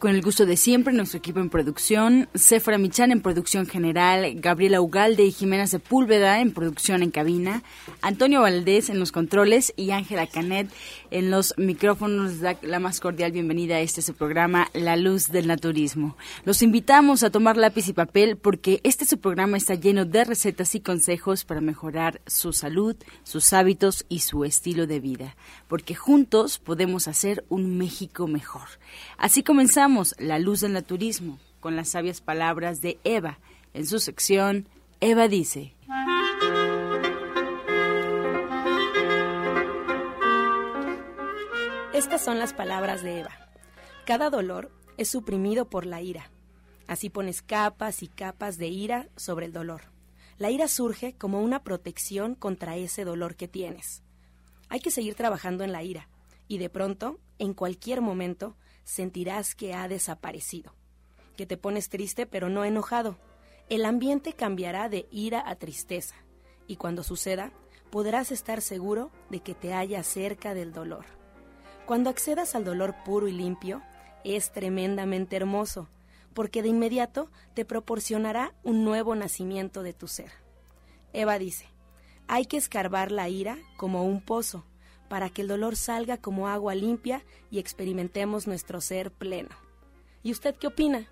Con el gusto de siempre, nuestro equipo en producción, Sefra Michan en producción general, Gabriela Ugalde y Jimena Sepúlveda en producción en cabina, Antonio Valdés en los controles y Ángela Canet en los micrófonos. Da la más cordial bienvenida a este su programa, La Luz del Naturismo. Los invitamos a tomar lápiz y papel porque este su programa está lleno de recetas y consejos para mejorar su salud, sus hábitos y su estilo de vida, porque juntos podemos hacer un México mejor. Así comenzamos la luz del naturismo con las sabias palabras de Eva. En su sección, Eva dice. Estas son las palabras de Eva. Cada dolor es suprimido por la ira. Así pones capas y capas de ira sobre el dolor. La ira surge como una protección contra ese dolor que tienes. Hay que seguir trabajando en la ira y de pronto, en cualquier momento, sentirás que ha desaparecido, que te pones triste pero no enojado. El ambiente cambiará de ira a tristeza y cuando suceda podrás estar seguro de que te halla cerca del dolor. Cuando accedas al dolor puro y limpio, es tremendamente hermoso, porque de inmediato te proporcionará un nuevo nacimiento de tu ser. Eva dice, hay que escarbar la ira como un pozo, para que el dolor salga como agua limpia y experimentemos nuestro ser pleno. ¿Y usted qué opina?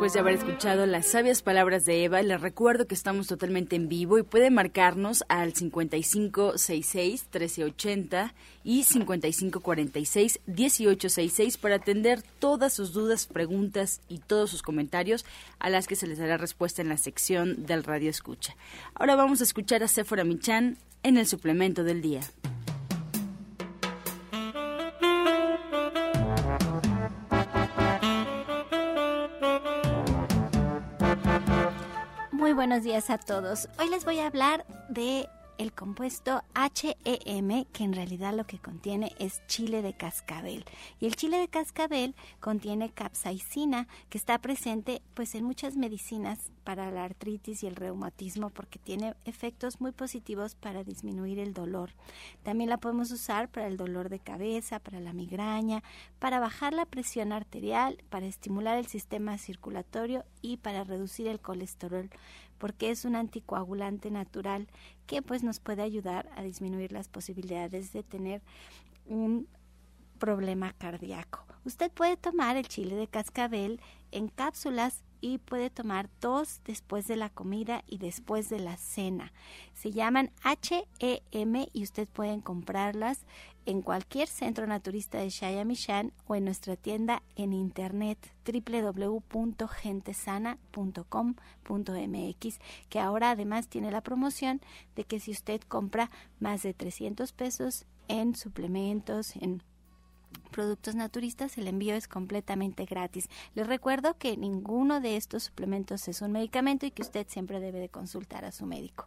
Después de haber escuchado las sabias palabras de Eva, les recuerdo que estamos totalmente en vivo y puede marcarnos al 5566-1380 y 5546-1866 para atender todas sus dudas, preguntas y todos sus comentarios a las que se les dará respuesta en la sección del Radio Escucha. Ahora vamos a escuchar a Sephora Michan en el suplemento del día. Buenos días a todos. Hoy les voy a hablar de el compuesto HEM, que en realidad lo que contiene es chile de cascabel. Y el chile de cascabel contiene capsaicina, que está presente pues en muchas medicinas para la artritis y el reumatismo porque tiene efectos muy positivos para disminuir el dolor. También la podemos usar para el dolor de cabeza, para la migraña, para bajar la presión arterial, para estimular el sistema circulatorio y para reducir el colesterol porque es un anticoagulante natural que pues nos puede ayudar a disminuir las posibilidades de tener un problema cardíaco. Usted puede tomar el chile de cascabel en cápsulas y puede tomar dos después de la comida y después de la cena. Se llaman HEM y usted puede comprarlas en cualquier centro naturista de Shayamishan o en nuestra tienda en internet www.gentesana.com.mx que ahora además tiene la promoción de que si usted compra más de 300 pesos en suplementos, en productos naturistas, el envío es completamente gratis. Les recuerdo que ninguno de estos suplementos es un medicamento y que usted siempre debe de consultar a su médico.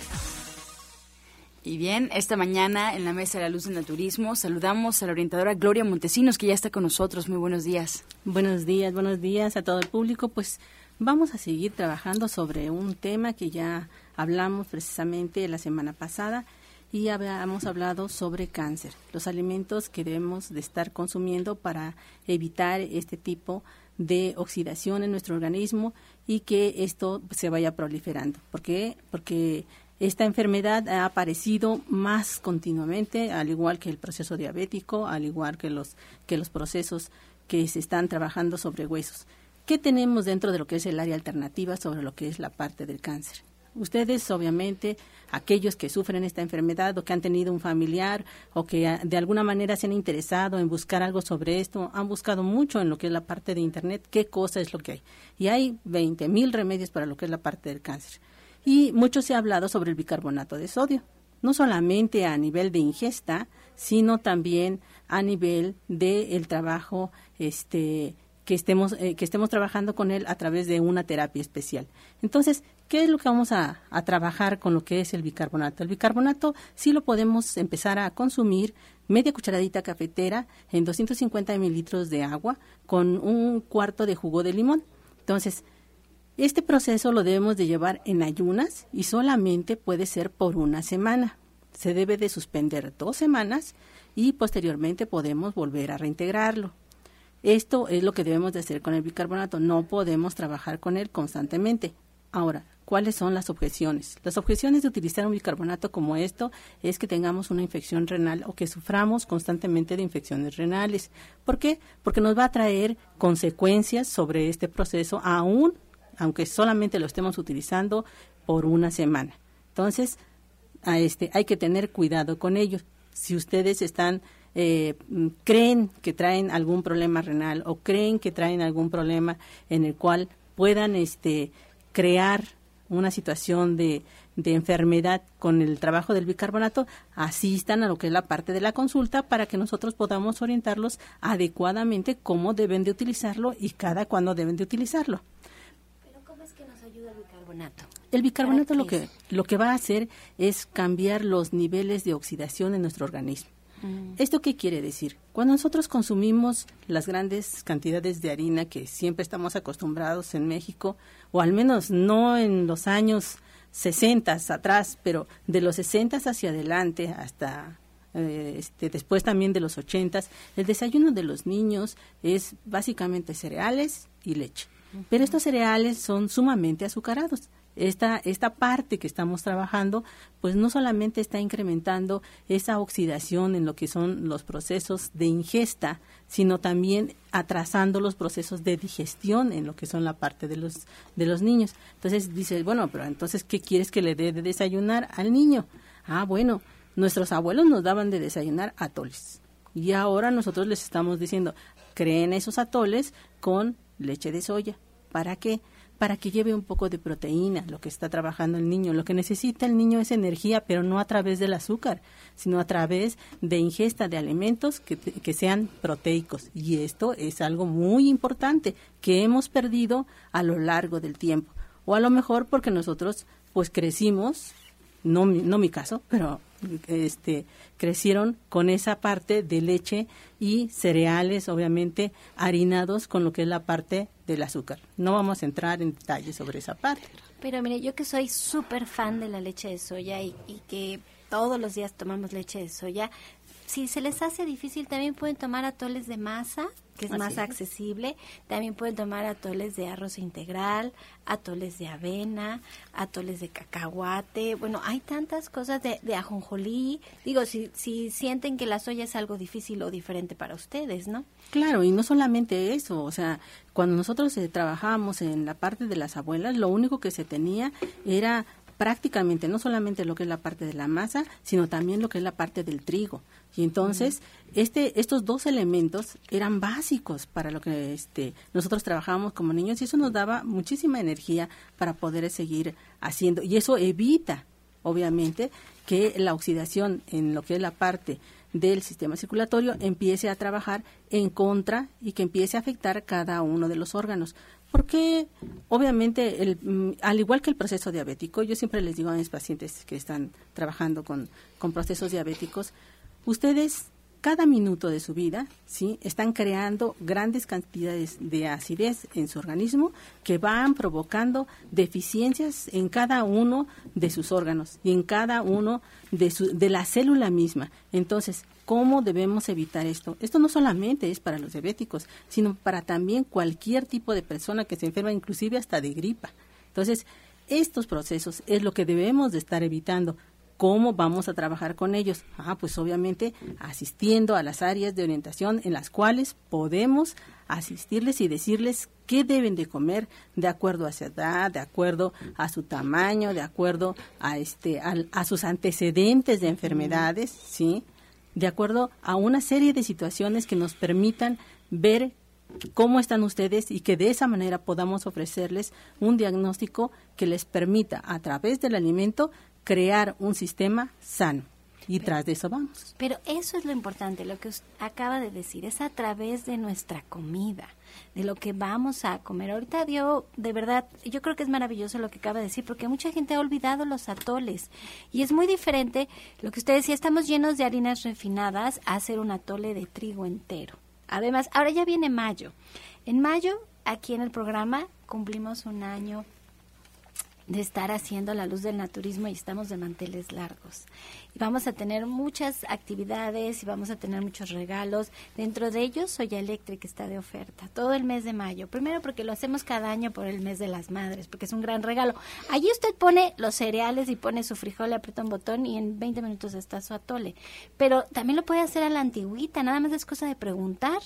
Y bien, esta mañana en la Mesa de la Luz del Naturismo saludamos a la orientadora Gloria Montesinos, que ya está con nosotros. Muy buenos días. Buenos días, buenos días a todo el público. Pues vamos a seguir trabajando sobre un tema que ya hablamos precisamente la semana pasada y habíamos hablado sobre cáncer, los alimentos que debemos de estar consumiendo para evitar este tipo de oxidación en nuestro organismo y que esto se vaya proliferando. ¿Por qué? Porque esta enfermedad ha aparecido más continuamente, al igual que el proceso diabético, al igual que los, que los procesos que se están trabajando sobre huesos. ¿Qué tenemos dentro de lo que es el área alternativa sobre lo que es la parte del cáncer? Ustedes, obviamente, aquellos que sufren esta enfermedad o que han tenido un familiar o que ah, de alguna manera se han interesado en buscar algo sobre esto, han buscado mucho en lo que es la parte de Internet, qué cosa es lo que hay. Y hay 20 mil remedios para lo que es la parte del cáncer. Y mucho se ha hablado sobre el bicarbonato de sodio, no solamente a nivel de ingesta, sino también a nivel del trabajo este, que estemos, eh, que estemos trabajando con él a través de una terapia especial. Entonces, ¿qué es lo que vamos a, trabajar con lo que es el bicarbonato? El bicarbonato sí lo podemos empezar a consumir media cucharadita cafetera en 250 mililitros de agua con un cuarto de jugo de limón. Entonces, este proceso lo debemos de llevar en ayunas y solamente puede ser por una semana. Se debe de suspender dos semanas y posteriormente podemos volver a reintegrarlo. Esto es lo que debemos de hacer con el bicarbonato. No podemos trabajar con él constantemente. Ahora, ¿cuáles son las objeciones? Las objeciones de utilizar un bicarbonato como esto es que tengamos una infección renal o que suframos constantemente de infecciones renales. ¿Por qué? Porque nos va a traer consecuencias sobre este proceso aún aunque solamente lo estemos utilizando por una semana. Entonces, a este hay que tener cuidado con ellos. Si ustedes están eh, creen que traen algún problema renal o creen que traen algún problema en el cual puedan este, crear una situación de, de enfermedad con el trabajo del bicarbonato, asistan a lo que es la parte de la consulta para que nosotros podamos orientarlos adecuadamente cómo deben de utilizarlo y cada cuándo deben de utilizarlo. Pero ¿cómo es que nos ayuda el bicarbonato? El bicarbonato lo que, lo que va a hacer es cambiar los niveles de oxidación en nuestro organismo. Mm. ¿Esto qué quiere decir? Cuando nosotros consumimos las grandes cantidades de harina que siempre estamos acostumbrados en México, o al menos no en los años 60 atrás, pero de los 60 hacia adelante hasta eh, este, después también de los 80, el desayuno de los niños es básicamente cereales y leche. Pero estos cereales son sumamente azucarados esta, esta parte que estamos trabajando, pues no solamente está incrementando esa oxidación en lo que son los procesos de ingesta, sino también atrasando los procesos de digestión en lo que son la parte de los, de los niños. Entonces dices, bueno, pero entonces, ¿qué quieres que le dé de desayunar al niño? Ah, bueno, nuestros abuelos nos daban de desayunar atoles. Y ahora nosotros les estamos diciendo, creen esos atoles con leche de soya. ¿Para qué? para que lleve un poco de proteína, lo que está trabajando el niño. Lo que necesita el niño es energía, pero no a través del azúcar, sino a través de ingesta de alimentos que, que sean proteicos. Y esto es algo muy importante que hemos perdido a lo largo del tiempo. O a lo mejor porque nosotros pues crecimos, no, no mi caso, pero este, crecieron con esa parte de leche y cereales, obviamente, harinados con lo que es la parte del azúcar. No vamos a entrar en detalles sobre esa parte. Pero mire, yo que soy súper fan de la leche de soya y, y que todos los días tomamos leche de soya, si se les hace difícil, también pueden tomar atoles de masa que es más accesible. También pueden tomar atoles de arroz integral, atoles de avena, atoles de cacahuate. Bueno, hay tantas cosas de, de ajonjolí. Digo, si, si sienten que la soya es algo difícil o diferente para ustedes, ¿no? Claro, y no solamente eso. O sea, cuando nosotros eh, trabajábamos en la parte de las abuelas, lo único que se tenía era prácticamente no solamente lo que es la parte de la masa, sino también lo que es la parte del trigo. Y entonces, este, estos dos elementos eran básicos para lo que este, nosotros trabajábamos como niños y eso nos daba muchísima energía para poder seguir haciendo. Y eso evita, obviamente, que la oxidación en lo que es la parte del sistema circulatorio empiece a trabajar en contra y que empiece a afectar cada uno de los órganos. Porque obviamente, el, mm, al igual que el proceso diabético, yo siempre les digo a mis pacientes que están trabajando con, con procesos diabéticos, ustedes cada minuto de su vida, ¿sí? Están creando grandes cantidades de acidez en su organismo que van provocando deficiencias en cada uno de sus órganos y en cada uno de, su, de la célula misma. Entonces, ¿cómo debemos evitar esto? Esto no solamente es para los diabéticos, sino para también cualquier tipo de persona que se enferma, inclusive hasta de gripa. Entonces, estos procesos es lo que debemos de estar evitando ¿Cómo vamos a trabajar con ellos? Ah, pues obviamente asistiendo a las áreas de orientación en las cuales podemos asistirles y decirles qué deben de comer de acuerdo a su edad, de acuerdo a su tamaño, de acuerdo a este a, sus antecedentes de enfermedades, ¿sí? De acuerdo a una serie de situaciones que nos permitan ver cómo están ustedes y que de esa manera podamos ofrecerles un diagnóstico que les permita a través del alimento crear un sistema sano. Y tras de eso vamos. Pero eso es lo importante, lo que usted acaba de decir, es a través de nuestra comida, de lo que vamos a comer. Ahorita dio, de verdad, yo creo que es maravilloso lo que acaba de decir, porque mucha gente ha olvidado los atoles. Y es muy diferente lo que usted decía, estamos llenos de harinas refinadas a hacer un atole de trigo entero. Además, ahora ya viene mayo. En mayo, aquí en el programa, cumplimos un año de estar haciendo la luz del naturismo y estamos de manteles largos. Y vamos a tener muchas actividades y vamos a tener muchos regalos. Dentro de ellos, Soya Electric está de oferta todo el mes de mayo. Primero porque lo hacemos cada año por el mes de las madres, porque es un gran regalo. Allí usted pone los cereales y pone su frijol, le aprieta un botón y en 20 minutos está su atole. Pero también lo puede hacer a la antigüita, nada más es cosa de preguntar.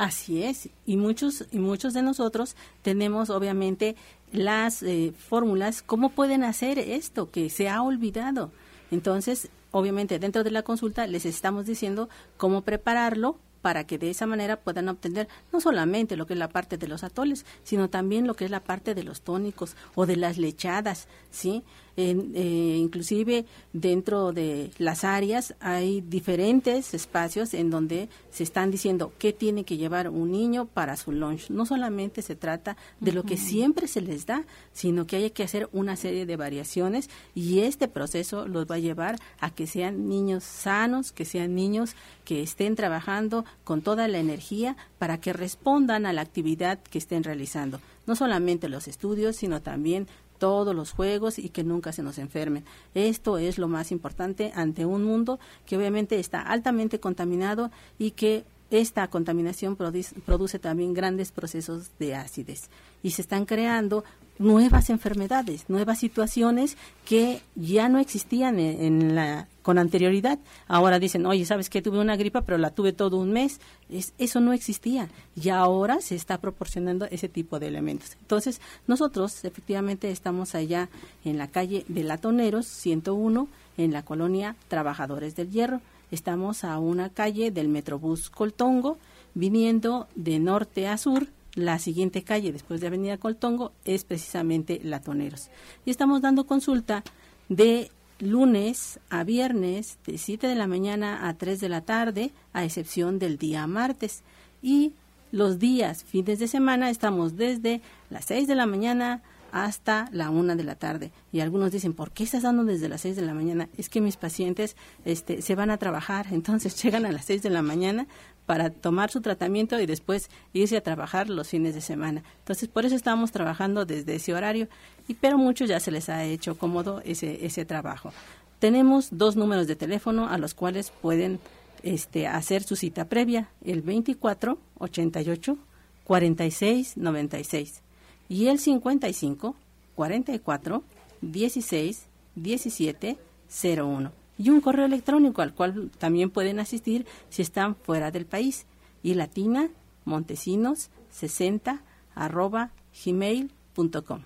Así es, y muchos y muchos de nosotros tenemos obviamente las eh, fórmulas, ¿cómo pueden hacer esto que se ha olvidado? Entonces, obviamente, dentro de la consulta les estamos diciendo cómo prepararlo para que de esa manera puedan obtener no solamente lo que es la parte de los atoles, sino también lo que es la parte de los tónicos o de las lechadas, ¿sí? Eh, inclusive dentro de las áreas hay diferentes espacios en donde se están diciendo qué tiene que llevar un niño para su lunch. No solamente se trata de lo que siempre se les da, sino que hay que hacer una serie de variaciones y este proceso los va a llevar a que sean niños sanos, que sean niños que estén trabajando con toda la energía para que respondan a la actividad que estén realizando. No solamente los estudios, sino también todos los juegos y que nunca se nos enfermen. Esto es lo más importante ante un mundo que obviamente está altamente contaminado y que esta contaminación produce, también grandes procesos de acidez y se están creando nuevas enfermedades, nuevas situaciones que ya no existían en, la con anterioridad. Ahora dicen, oye, ¿sabes que Tuve una gripa, pero la tuve todo un mes. Es, eso no existía. Y ahora se está proporcionando ese tipo de elementos. Entonces, nosotros efectivamente estamos allá en la calle de Latoneros, 101, en la colonia Trabajadores del Hierro. Estamos a una calle del Metrobús Coltongo, viniendo de norte a sur la siguiente calle después de Avenida Coltongo es precisamente Latoneros. Y estamos dando consulta de lunes a viernes de 7 de la mañana a 3 de la tarde, a excepción del día martes. Y los días, fines de semana, estamos desde las 6 de la mañana hasta la una de la tarde. Y algunos dicen, ¿por qué estás dando desde las 6 de la mañana? Es que mis pacientes este, se van a trabajar, entonces llegan a las 6 de la mañana para tomar su tratamiento y después irse a trabajar los fines de semana. Entonces, por eso estamos trabajando desde ese horario, y pero muchos ya se les ha hecho cómodo ese, ese trabajo. Tenemos dos números de teléfono a los cuales pueden este, hacer su cita previa, el 24 88 46 96 y el 55 44 16 17 01 y un correo electrónico al cual también pueden asistir si están fuera del país y latina montesinos 60 arroba gmail.com.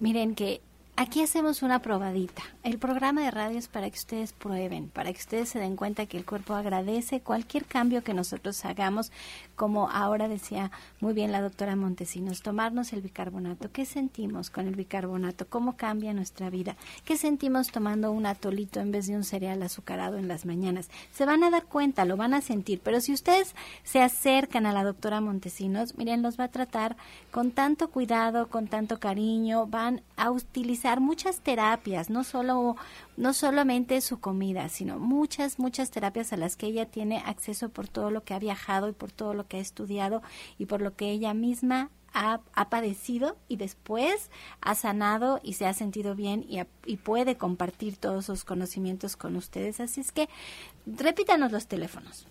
Miren que Aquí hacemos una probadita. El programa de radio es para que ustedes prueben, para que ustedes se den cuenta que el cuerpo agradece cualquier cambio que nosotros hagamos, como ahora decía muy bien la doctora Montesinos, tomarnos el bicarbonato. ¿Qué sentimos con el bicarbonato? ¿Cómo cambia nuestra vida? ¿Qué sentimos tomando un atolito en vez de un cereal azucarado en las mañanas? Se van a dar cuenta, lo van a sentir, pero si ustedes se acercan a la doctora Montesinos, miren, los va a tratar con tanto cuidado, con tanto cariño, van a utilizar muchas terapias, no solo no solamente su comida, sino muchas muchas terapias a las que ella tiene acceso por todo lo que ha viajado y por todo lo que ha estudiado y por lo que ella misma ha, padecido y después ha sanado y se ha sentido bien y, y puede compartir todos sus conocimientos con ustedes. Así es que repítanos los teléfonos.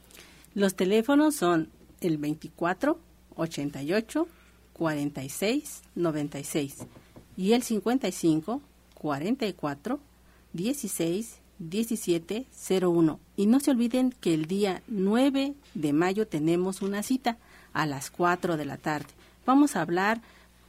Los teléfonos son el 24 88 46 96 y el 55 44 16 1701. Y no se olviden que el día 9 de mayo tenemos una cita a las 4 de la tarde. Vamos a hablar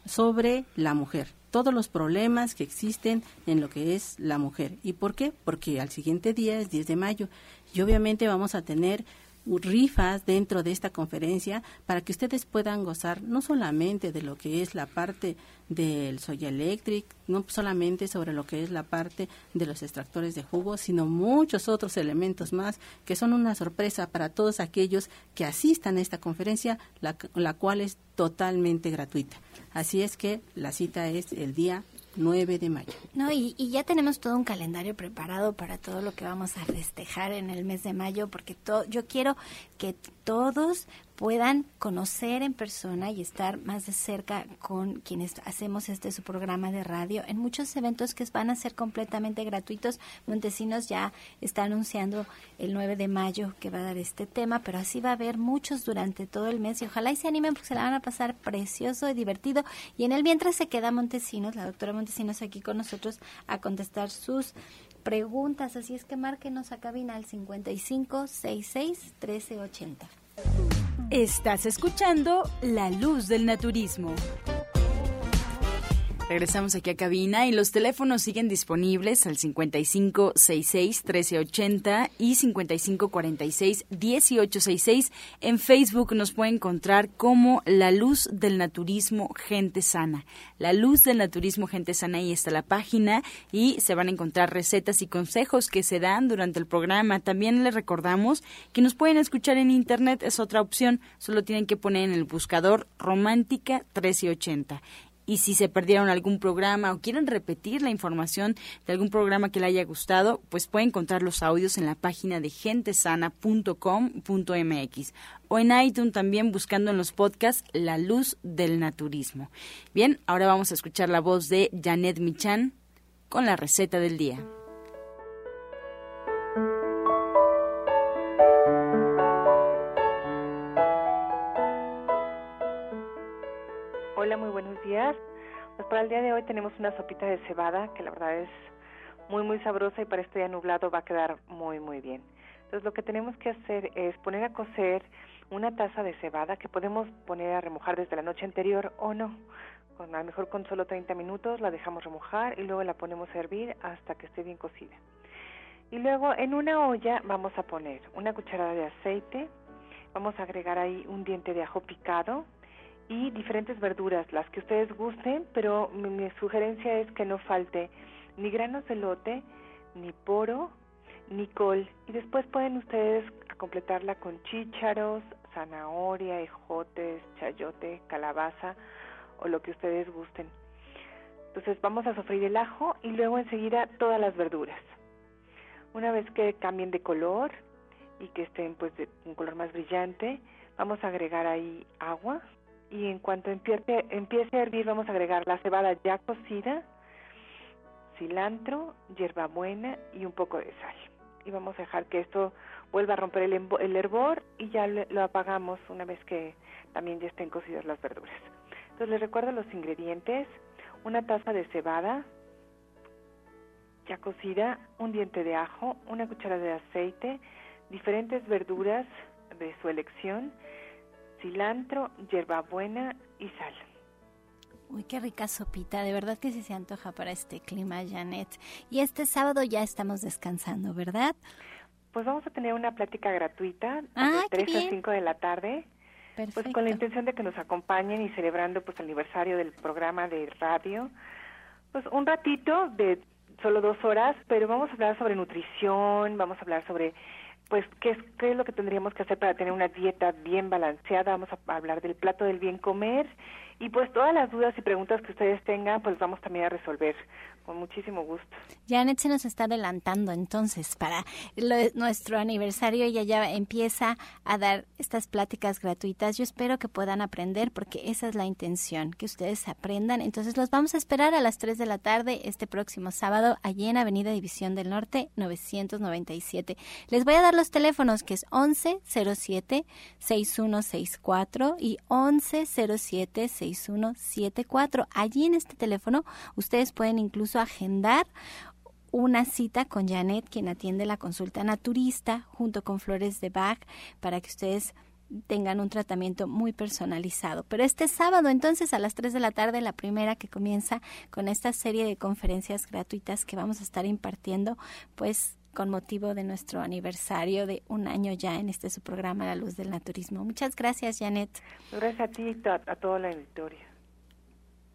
sobre la mujer, todos los problemas que existen en lo que es la mujer. ¿Y por qué? Porque al siguiente día es 10 de mayo y obviamente vamos a tener rifas dentro de esta conferencia para que ustedes puedan gozar no solamente de lo que es la parte del Soya Electric, no solamente sobre lo que es la parte de los extractores de jugo, sino muchos otros elementos más que son una sorpresa para todos aquellos que asistan a esta conferencia, la, la cual es totalmente gratuita. Así es que la cita es el día 9 de mayo. No, y, y, ya tenemos todo un calendario preparado para todo lo que vamos a festejar en el mes de mayo, porque to, yo quiero que todos puedan conocer en persona y estar más de cerca con quienes hacemos este su programa de radio en muchos eventos que van a ser completamente gratuitos. Montesinos ya está anunciando el 9 de mayo que va a dar este tema, pero así va a haber muchos durante todo el mes y ojalá y se animen porque se la van a pasar precioso y divertido. Y en el mientras se queda Montesinos, la doctora Montesinos aquí con nosotros a contestar sus preguntas, así es que márquenos a cabina al 55 66 1380. Estás escuchando La Luz del Naturismo. Regresamos aquí a cabina y los teléfonos siguen disponibles al 5566-1380 y 5546-1866. En Facebook nos puede encontrar como La Luz del Naturismo Gente Sana. La Luz del Naturismo Gente Sana, ahí está la página y se van a encontrar recetas y consejos que se dan durante el programa. También les recordamos que nos pueden escuchar en Internet, es otra opción, solo tienen que poner en el buscador Romántica 1380 y si se perdieron algún programa o quieren repetir la información de algún programa que le haya gustado, pues pueden encontrar los audios en la página de gentesana.com.mx o en iTunes también buscando en los podcasts La Luz del Naturismo. Bien, ahora vamos a escuchar la voz de Janet Michan con la receta del día. Pues para el día de hoy tenemos una sopita de cebada que la verdad es muy muy sabrosa y para este día nublado va a quedar muy muy bien. Entonces lo que tenemos que hacer es poner a cocer una taza de cebada que podemos poner a remojar desde la noche anterior o no. Con, a lo mejor con solo 30 minutos la dejamos remojar y luego la ponemos a hervir hasta que esté bien cocida. Y luego en una olla vamos a poner una cucharada de aceite, vamos a agregar ahí un diente de ajo picado, y diferentes verduras, las que ustedes gusten, pero mi, mi, sugerencia es que no falte ni granos de lote, ni poro, ni col. Y después pueden ustedes completarla con chícharos, zanahoria, ejotes, chayote, calabaza o lo que ustedes gusten. Entonces vamos a sofreír el ajo y luego enseguida todas las verduras. Una vez que cambien de color y que estén pues de un color más brillante, vamos a agregar ahí agua, y en cuanto empiece, empiece a hervir vamos a agregar la cebada ya cocida, cilantro, hierbabuena y un poco de sal. Y vamos a dejar que esto vuelva a romper el, el hervor y ya lo apagamos una vez que también ya estén cocidas las verduras. Entonces les recuerdo los ingredientes, una taza de cebada ya cocida, un diente de ajo, una cuchara de aceite, diferentes verduras de su elección, cilantro, hierbabuena y sal. Uy, qué rica sopita, de verdad que sí se antoja para este clima, Janet. Y este sábado ya estamos descansando, ¿verdad? Pues vamos a tener una plática gratuita ah, de 3 a 5 de la tarde. Perfecto. Pues con la intención de que nos acompañen y celebrando pues el aniversario del programa de radio. Pues un ratito de solo dos horas, pero vamos a hablar sobre nutrición, vamos a hablar sobre pues ¿qué es, qué es lo que tendríamos que hacer para tener una dieta bien balanceada. Vamos a hablar del plato del bien comer y pues todas las dudas y preguntas que ustedes tengan, pues vamos también a resolver con muchísimo gusto. Janet se nos está adelantando entonces para lo, nuestro aniversario. Ella ya empieza a dar estas pláticas gratuitas. Yo espero que puedan aprender porque esa es la intención, que ustedes aprendan. Entonces los vamos a esperar a las 3 de la tarde este próximo sábado allí en Avenida División del Norte 997. Les voy a dar los teléfonos que es 1107 6164 y 1107 6174. Allí en este teléfono ustedes pueden incluso agendar una cita con Janet, quien atiende la consulta naturista, junto con flores de Bach, para que ustedes tengan un tratamiento muy personalizado. Pero este sábado, entonces, a las 3 de la tarde, la primera que comienza con esta serie de conferencias gratuitas que vamos a estar impartiendo, pues con motivo de nuestro aniversario de un año ya en este su programa La Luz del Naturismo. Muchas gracias, Janet. Gracias a ti y a, a toda la auditoria.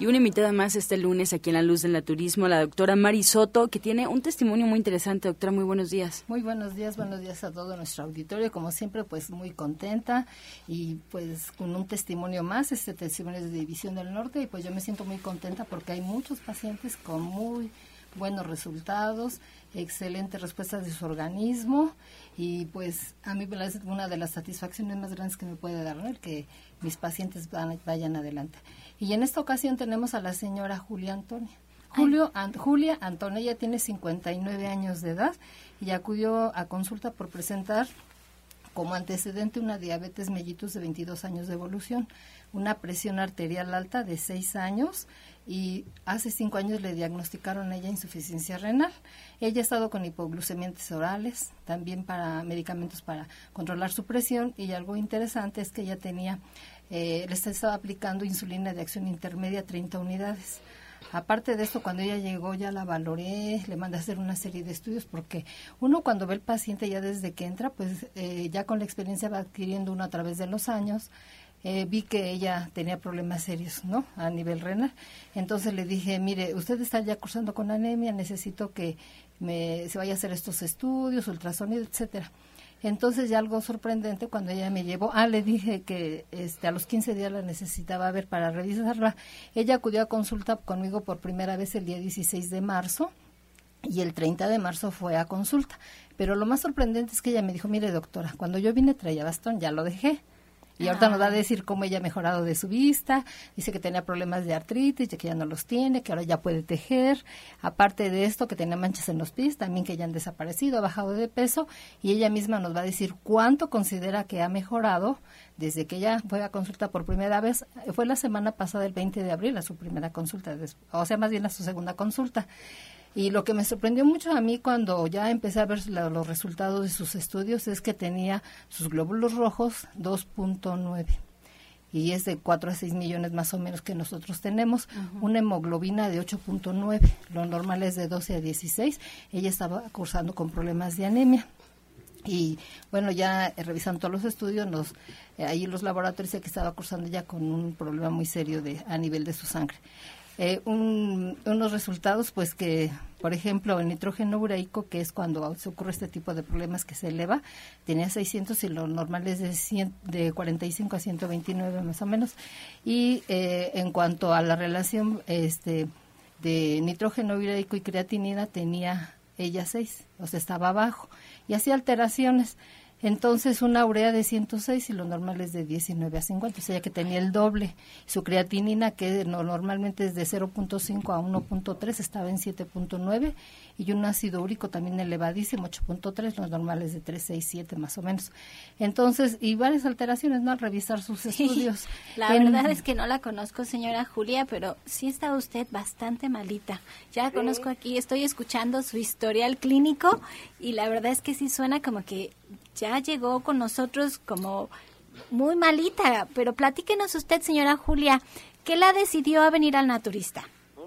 Y una invitada más este lunes aquí en La Luz del Naturismo, la doctora Mari Soto, que tiene un testimonio muy interesante. Doctora, muy buenos días. Muy buenos días, buenos días a todo nuestro auditorio. Como siempre, pues muy contenta y pues con un testimonio más, este testimonio de División del Norte y pues yo me siento muy contenta porque hay muchos pacientes con muy buenos resultados, excelentes respuestas de su organismo y pues a mí es una de las satisfacciones más grandes que me puede dar, ¿no? que mis pacientes vayan adelante. Y en esta ocasión tenemos a la señora Julia Antonia. Julio, Julia Antonia ella tiene 59 años de edad y acudió a consulta por presentar como antecedente una diabetes mellitus de 22 años de evolución, una presión arterial alta de 6 años y hace 5 años le diagnosticaron a ella insuficiencia renal. Ella ha estado con hipoglucemiantes orales, también para medicamentos para controlar su presión y algo interesante es que ella tenía eh, le estaba aplicando insulina de acción intermedia 30 unidades. Aparte de esto, cuando ella llegó ya la valoré, le mandé a hacer una serie de estudios porque uno cuando ve el paciente ya desde que entra, pues eh, ya con la experiencia va adquiriendo uno a través de los años. Eh, vi que ella tenía problemas serios, ¿no? A nivel renal. Entonces le dije, mire, usted está ya cursando con anemia, necesito que me, se vaya a hacer estos estudios, ultrasonido, etcétera. Entonces ya algo sorprendente cuando ella me llevó, ah, le dije que este, a los 15 días la necesitaba ver para revisarla. Ella acudió a consulta conmigo por primera vez el día 16 de marzo y el 30 de marzo fue a consulta. Pero lo más sorprendente es que ella me dijo, mire doctora, cuando yo vine traía bastón, ya lo dejé. Y ahorita nos va a decir cómo ella ha mejorado de su vista. Dice que tenía problemas de artritis, que ya no los tiene, que ahora ya puede tejer. Aparte de esto, que tenía manchas en los pies, también que ya han desaparecido, ha bajado de peso. Y ella misma nos va a decir cuánto considera que ha mejorado desde que ella fue a consulta por primera vez. Fue la semana pasada, el 20 de abril, a su primera consulta, o sea, más bien a su segunda consulta. Y lo que me sorprendió mucho a mí cuando ya empecé a ver los resultados de sus estudios es que tenía sus glóbulos rojos 2.9 y es de 4 a 6 millones más o menos que nosotros tenemos, una hemoglobina de 8.9, lo normal es de 12 a 16, ella estaba cursando con problemas de anemia. Y bueno, ya revisando todos los estudios, nos, eh, ahí los laboratorios que estaba cursando ya con un problema muy serio de, a nivel de su sangre. Eh, unos resultados, pues que, por ejemplo, el nitrógeno ureico, que es cuando se ocurre este tipo de problemas que se eleva, tenía 600 y lo normal es de, de 45 a 129 más o menos. Y eh, en cuanto a la relación este, de nitrógeno ureico y creatinina, tenía ella 6, o sea, estaba abajo. Y hacía alteraciones. Entonces, una urea de 106 y lo normal es de 19 a 50, o sea que tenía el doble. Su creatinina, que normalmente es de 0.5 a 1.3, estaba en 7.9 y un ácido úrico también elevadísimo, 8.3, los normales de 3, 6, 7 más o menos. Entonces, y varias alteraciones, ¿no? Al revisar sus estudios. La verdad es que no la conozco, señora Julia, pero sí está usted bastante malita. Ya la conozco aquí, estoy escuchando su historial clínico y la verdad es que sí suena como que ya llegó con nosotros como muy malita, pero platíquenos usted, señora Julia, ¿qué la decidió a venir al naturista?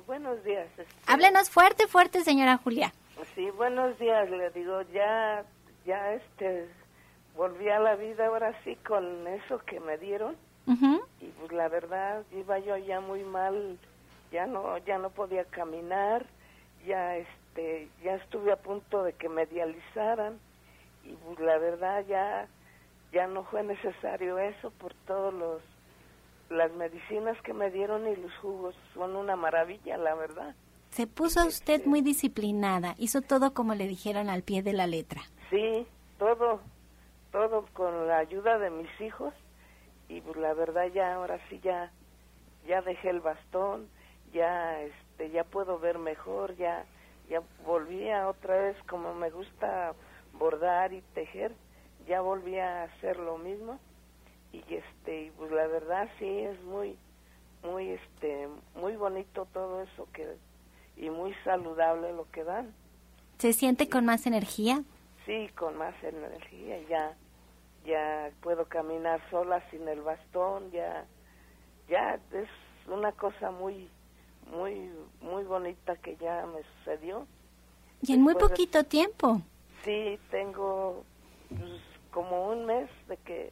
Buenos días. Este, Háblenos fuerte, fuerte, señora Julia. Sí, buenos días, le digo, ya, ya, este, volví a la vida ahora sí con eso que me dieron. Y pues la verdad, iba yo ya muy mal ya no ya no podía caminar, ya este ya estuve a punto de que me dializaran y pues, la verdad ya ya no fue necesario eso por todos los las medicinas que me dieron y los jugos son una maravilla, la verdad. Se puso usted muy disciplinada, hizo todo como le dijeron al pie de la letra. Sí, todo, todo con la ayuda de mis hijos y pues la verdad ya ahora sí ya, ya dejé el bastón, ya este, ya puedo ver mejor, ya, ya volví a otra vez como me gusta bordar y tejer, ya volví a hacer lo mismo. Y este pues la verdad sí es muy muy este muy bonito todo eso que y muy saludable lo que dan. Se siente con más energía sí con más energía ya ya puedo caminar sola sin el bastón ya ya es una cosa muy muy muy bonita que ya me sucedió. Y en muy poquito tiempo sí tengo pues, como un mes de que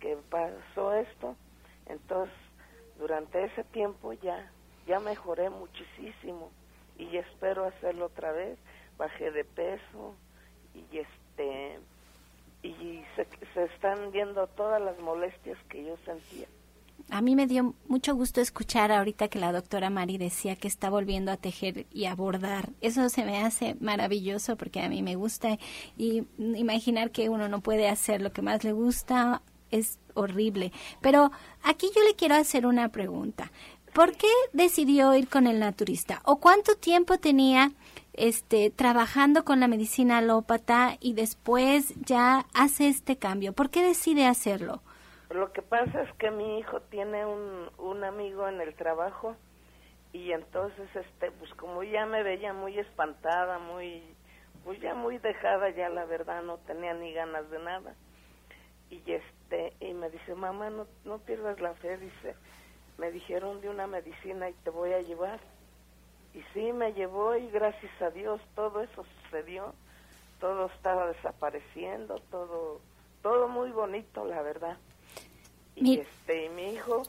que pasó esto, entonces durante ese tiempo ya ya mejoré muchísimo y espero hacerlo otra vez, bajé de peso y este y se, se están viendo todas las molestias que yo sentía. A mí me dio mucho gusto escuchar ahorita que la doctora Mari decía que está volviendo a tejer y a bordar. Eso se me hace maravilloso porque a mí me gusta y imaginar que uno no puede hacer lo que más le gusta es horrible. Pero aquí yo le quiero hacer una pregunta. ¿Por qué decidió ir con el naturista? ¿O cuánto tiempo tenía este trabajando con la medicina alópata y después ya hace este cambio? ¿Por qué decide hacerlo? Lo que pasa es que mi hijo tiene un, un amigo en el trabajo y entonces este pues como ya me veía muy espantada, muy pues ya muy dejada ya la verdad, no tenía ni ganas de nada. Y este y me dice, mamá, no, no pierdas la fe, dice, me dijeron de una medicina y te voy a llevar. Y sí, me llevó y gracias a Dios todo eso sucedió, todo estaba desapareciendo, todo, todo muy bonito, la verdad. Y este, y mi hijo,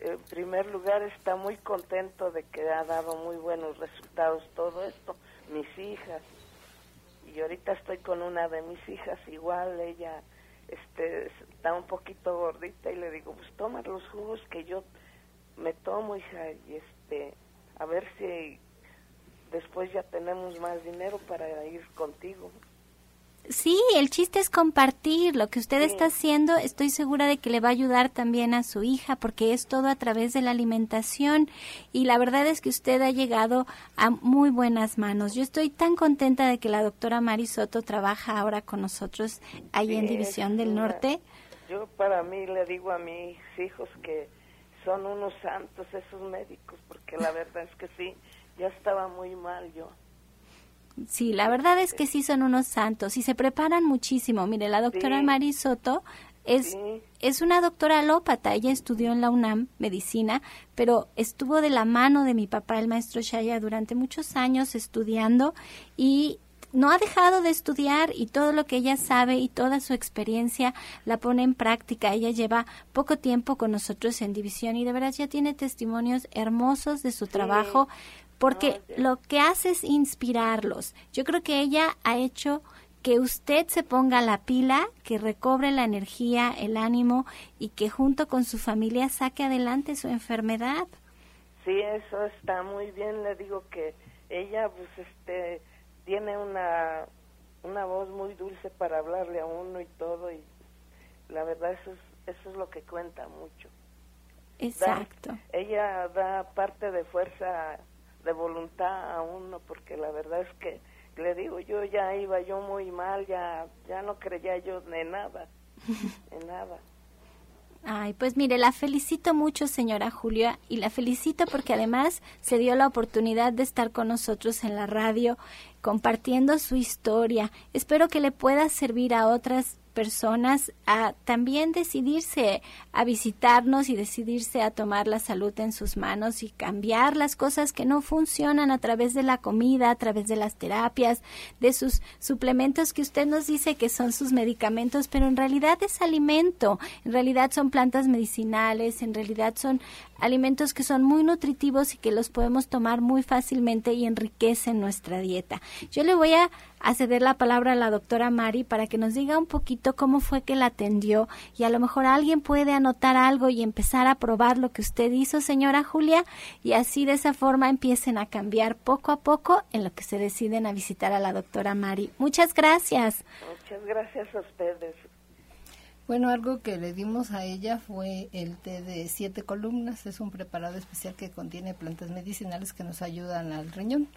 en primer lugar, está muy contento de que ha dado muy buenos resultados todo esto, mis hijas. Y ahorita estoy con una de mis hijas igual, ella este está un poquito gordita y le digo, pues toma los jugos que yo me tomo, hija, y este, a ver si después ya tenemos más dinero para ir contigo. Sí, el chiste es compartir. Lo que usted está haciendo, estoy segura de que le va a ayudar también a su hija, porque es todo a través de la alimentación. Y la verdad es que usted ha llegado a muy buenas manos. Yo estoy tan contenta de que la doctora Mari Soto trabaja ahora con nosotros ahí en División del Norte. Yo para mí le digo a mis hijos que son unos santos esos médicos, porque la verdad es que sí, ya estaba muy mal yo. Sí, la verdad es que sí son unos santos y se preparan muchísimo. Mire, la doctora Mari Soto es, es una doctora alópata. Ella estudió en la UNAM medicina, pero estuvo de la mano de mi papá, el maestro Shaya, durante muchos años estudiando y no ha dejado de estudiar y todo lo que ella sabe y toda su experiencia la pone en práctica. Ella lleva poco tiempo con nosotros en división y de verdad ya tiene testimonios hermosos de su trabajo porque lo que hace es inspirarlos. Yo creo que ella ha hecho que usted se ponga la pila, que recobre la energía, el ánimo y que junto con su familia saque adelante su enfermedad. Sí, eso está muy bien. Le digo que ella, pues, este, tiene una una voz muy dulce para hablarle a uno y todo y la verdad eso es eso es lo que cuenta mucho. Exacto. ella da parte de fuerza de voluntad a uno, porque la verdad es que le digo, yo ya iba yo muy mal, ya, ya no creía yo en nada, en nada. Ay, pues mire, la felicito mucho, señora Julia, y la felicito porque además se dio la oportunidad de estar con nosotros en la radio compartiendo su historia. Espero que le pueda servir a otras personas a también decidirse a visitarnos y decidirse a tomar la salud en sus manos y cambiar las cosas que no funcionan a través de la comida, a través de las terapias, de sus suplementos que usted nos dice que son sus medicamentos, pero en realidad es alimento, en realidad son plantas medicinales, en realidad son alimentos que son muy nutritivos y que los podemos tomar muy fácilmente y enriquecen nuestra dieta. Yo le voy a ceder la palabra a la doctora Mari para que nos diga un poquito cómo fue que la atendió y a lo mejor alguien puede anotar algo y empezar a probar lo que usted hizo, señora Julia, y así de esa forma empiecen a cambiar poco a poco en lo que se deciden a visitar a la doctora Mari. Muchas gracias. Muchas gracias a ustedes. Bueno, algo que le dimos a ella fue el té de siete columnas. Es un preparado especial que contiene plantas medicinales que nos ayudan al riñón.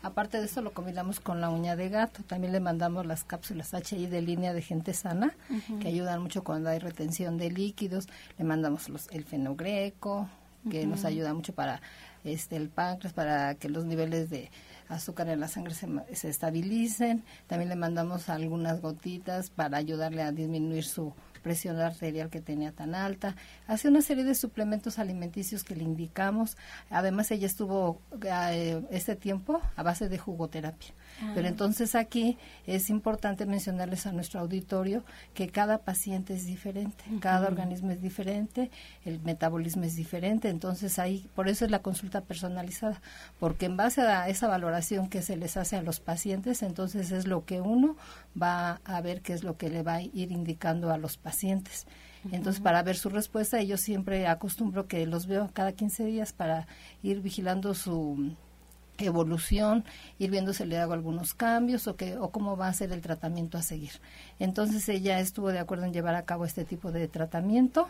Aparte de eso, lo combinamos con la uña de gato. También le mandamos las cápsulas HI de línea de gente sana, que ayudan mucho cuando hay retención de líquidos. Le mandamos los, el fenogreco, que nos ayuda mucho para este el páncreas, para que los niveles de azúcar en la sangre se, se estabilicen. También le mandamos algunas gotitas para ayudarle a disminuir su presión arterial que tenía tan alta. Hace una serie de suplementos alimenticios que le indicamos. Además, ella estuvo eh, este tiempo a base de jugoterapia. Ah. Pero entonces aquí es importante mencionarles a nuestro auditorio que cada paciente es diferente, cada organismo es diferente, el metabolismo es diferente, entonces ahí, por eso es la consulta personalizada, porque en base a esa valoración que se les hace a los pacientes, entonces es lo que uno va a ver qué es lo que le va a ir indicando a los pacientes. Entonces, para ver su respuesta, yo siempre acostumbro que los veo cada 15 días para ir vigilando su evolución, ir viendo si le hago algunos cambios o, que, o cómo va a ser el tratamiento a seguir. Entonces ella estuvo de acuerdo en llevar a cabo este tipo de tratamiento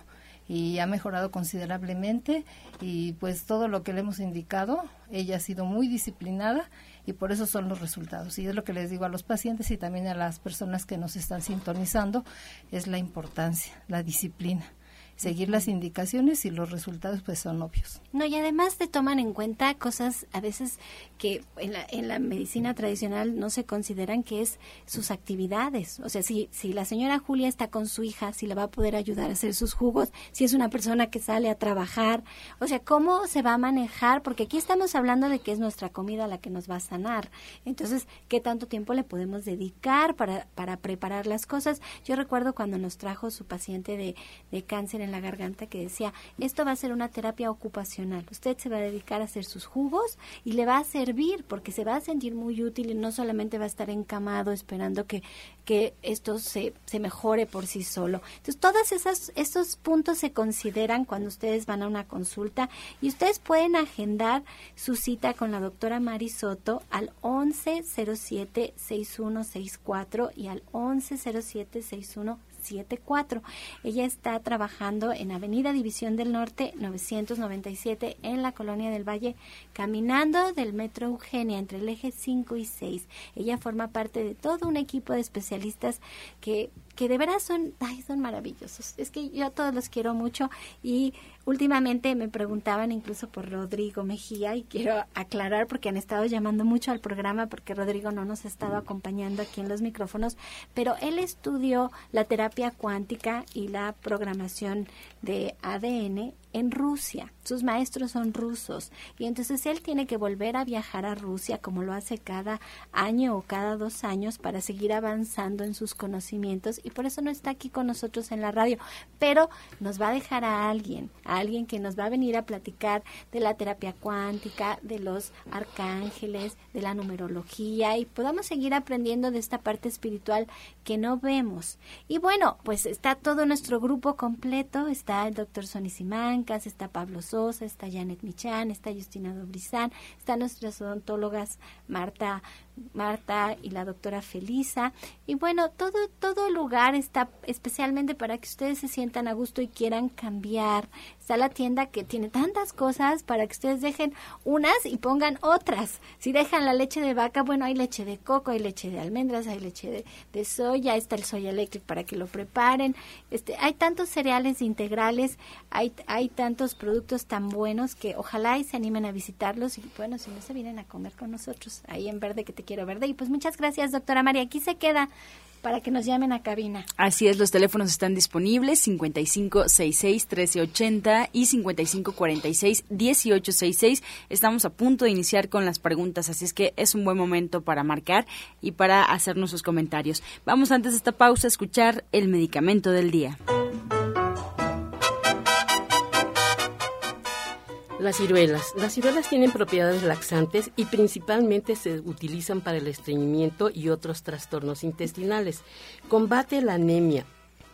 y ha mejorado considerablemente y pues todo lo que le hemos indicado, ella ha sido muy disciplinada y por eso son los resultados. Y es lo que les digo a los pacientes y también a las personas que nos están sintonizando, es la importancia, la disciplina seguir las indicaciones y los resultados pues son obvios. No, y además te toman en cuenta cosas a veces que en la, en la medicina tradicional no se consideran que es sus actividades. O sea, si, si la señora Julia está con su hija, si le va a poder ayudar a hacer sus jugos, si es una persona que sale a trabajar, o sea, cómo se va a manejar, porque aquí estamos hablando de que es nuestra comida la que nos va a sanar. Entonces, ¿qué tanto tiempo le podemos dedicar para, para preparar las cosas? Yo recuerdo cuando nos trajo su paciente de, de cáncer en la garganta que decía, esto va a ser una terapia ocupacional. Usted se va a dedicar a hacer sus jugos y le va a servir porque se va a sentir muy útil y no solamente va a estar encamado esperando que, que esto se, se mejore por sí solo. Entonces, todos esas, esos puntos se consideran cuando ustedes van a una consulta y ustedes pueden agendar su cita con la doctora Marisoto al 1107-6164 y al 1107-6164 74. Ella está trabajando en Avenida División del Norte 997 en la Colonia del Valle, caminando del Metro Eugenia entre el eje 5 y 6. Ella forma parte de todo un equipo de especialistas que que de veras son, ay, son maravillosos. Es que yo a todos los quiero mucho y últimamente me preguntaban incluso por Rodrigo Mejía y quiero aclarar porque han estado llamando mucho al programa porque Rodrigo no nos ha estado acompañando aquí en los micrófonos, pero él estudió la terapia cuántica y la programación de ADN en Rusia. Sus maestros son rusos y entonces él tiene que volver a viajar a Rusia como lo hace cada año o cada dos años para seguir avanzando en sus conocimientos y por eso no está aquí con nosotros en la radio, pero nos va a dejar a alguien, a alguien que nos va a venir a platicar de la terapia cuántica, de los arcángeles, de la numerología y podamos seguir aprendiendo de esta parte espiritual que no vemos. Y bueno, pues está todo nuestro grupo completo, está el doctor Sonny Simán, está Pablo Sosa, está Janet Michan, está Justina Dobrizán, están nuestras odontólogas Marta Marta y la doctora Felisa. Y bueno, todo, todo lugar está especialmente para que ustedes se sientan a gusto y quieran cambiar. Está la tienda que tiene tantas cosas para que ustedes dejen unas y pongan otras. Si dejan la leche de vaca, bueno, hay leche de coco, hay leche de almendras, hay leche de, soya, está el soya electric para que lo preparen. Este, hay tantos cereales integrales, hay, hay tantos productos tan buenos que ojalá y se animen a visitarlos y bueno, si no se vienen a comer con nosotros ahí en verde que te quiero verde. Y pues muchas gracias, doctora María. Aquí se queda para que nos llamen a cabina. Así es, los teléfonos están disponibles 5566-1380 y 5546-1866. Estamos a punto de iniciar con las preguntas, así es que es un buen momento para marcar y para hacernos sus comentarios. Vamos antes de esta pausa a escuchar el medicamento del día. Las ciruelas. Las ciruelas tienen propiedades laxantes y principalmente se utilizan para el estreñimiento y otros trastornos intestinales. Combate la anemia,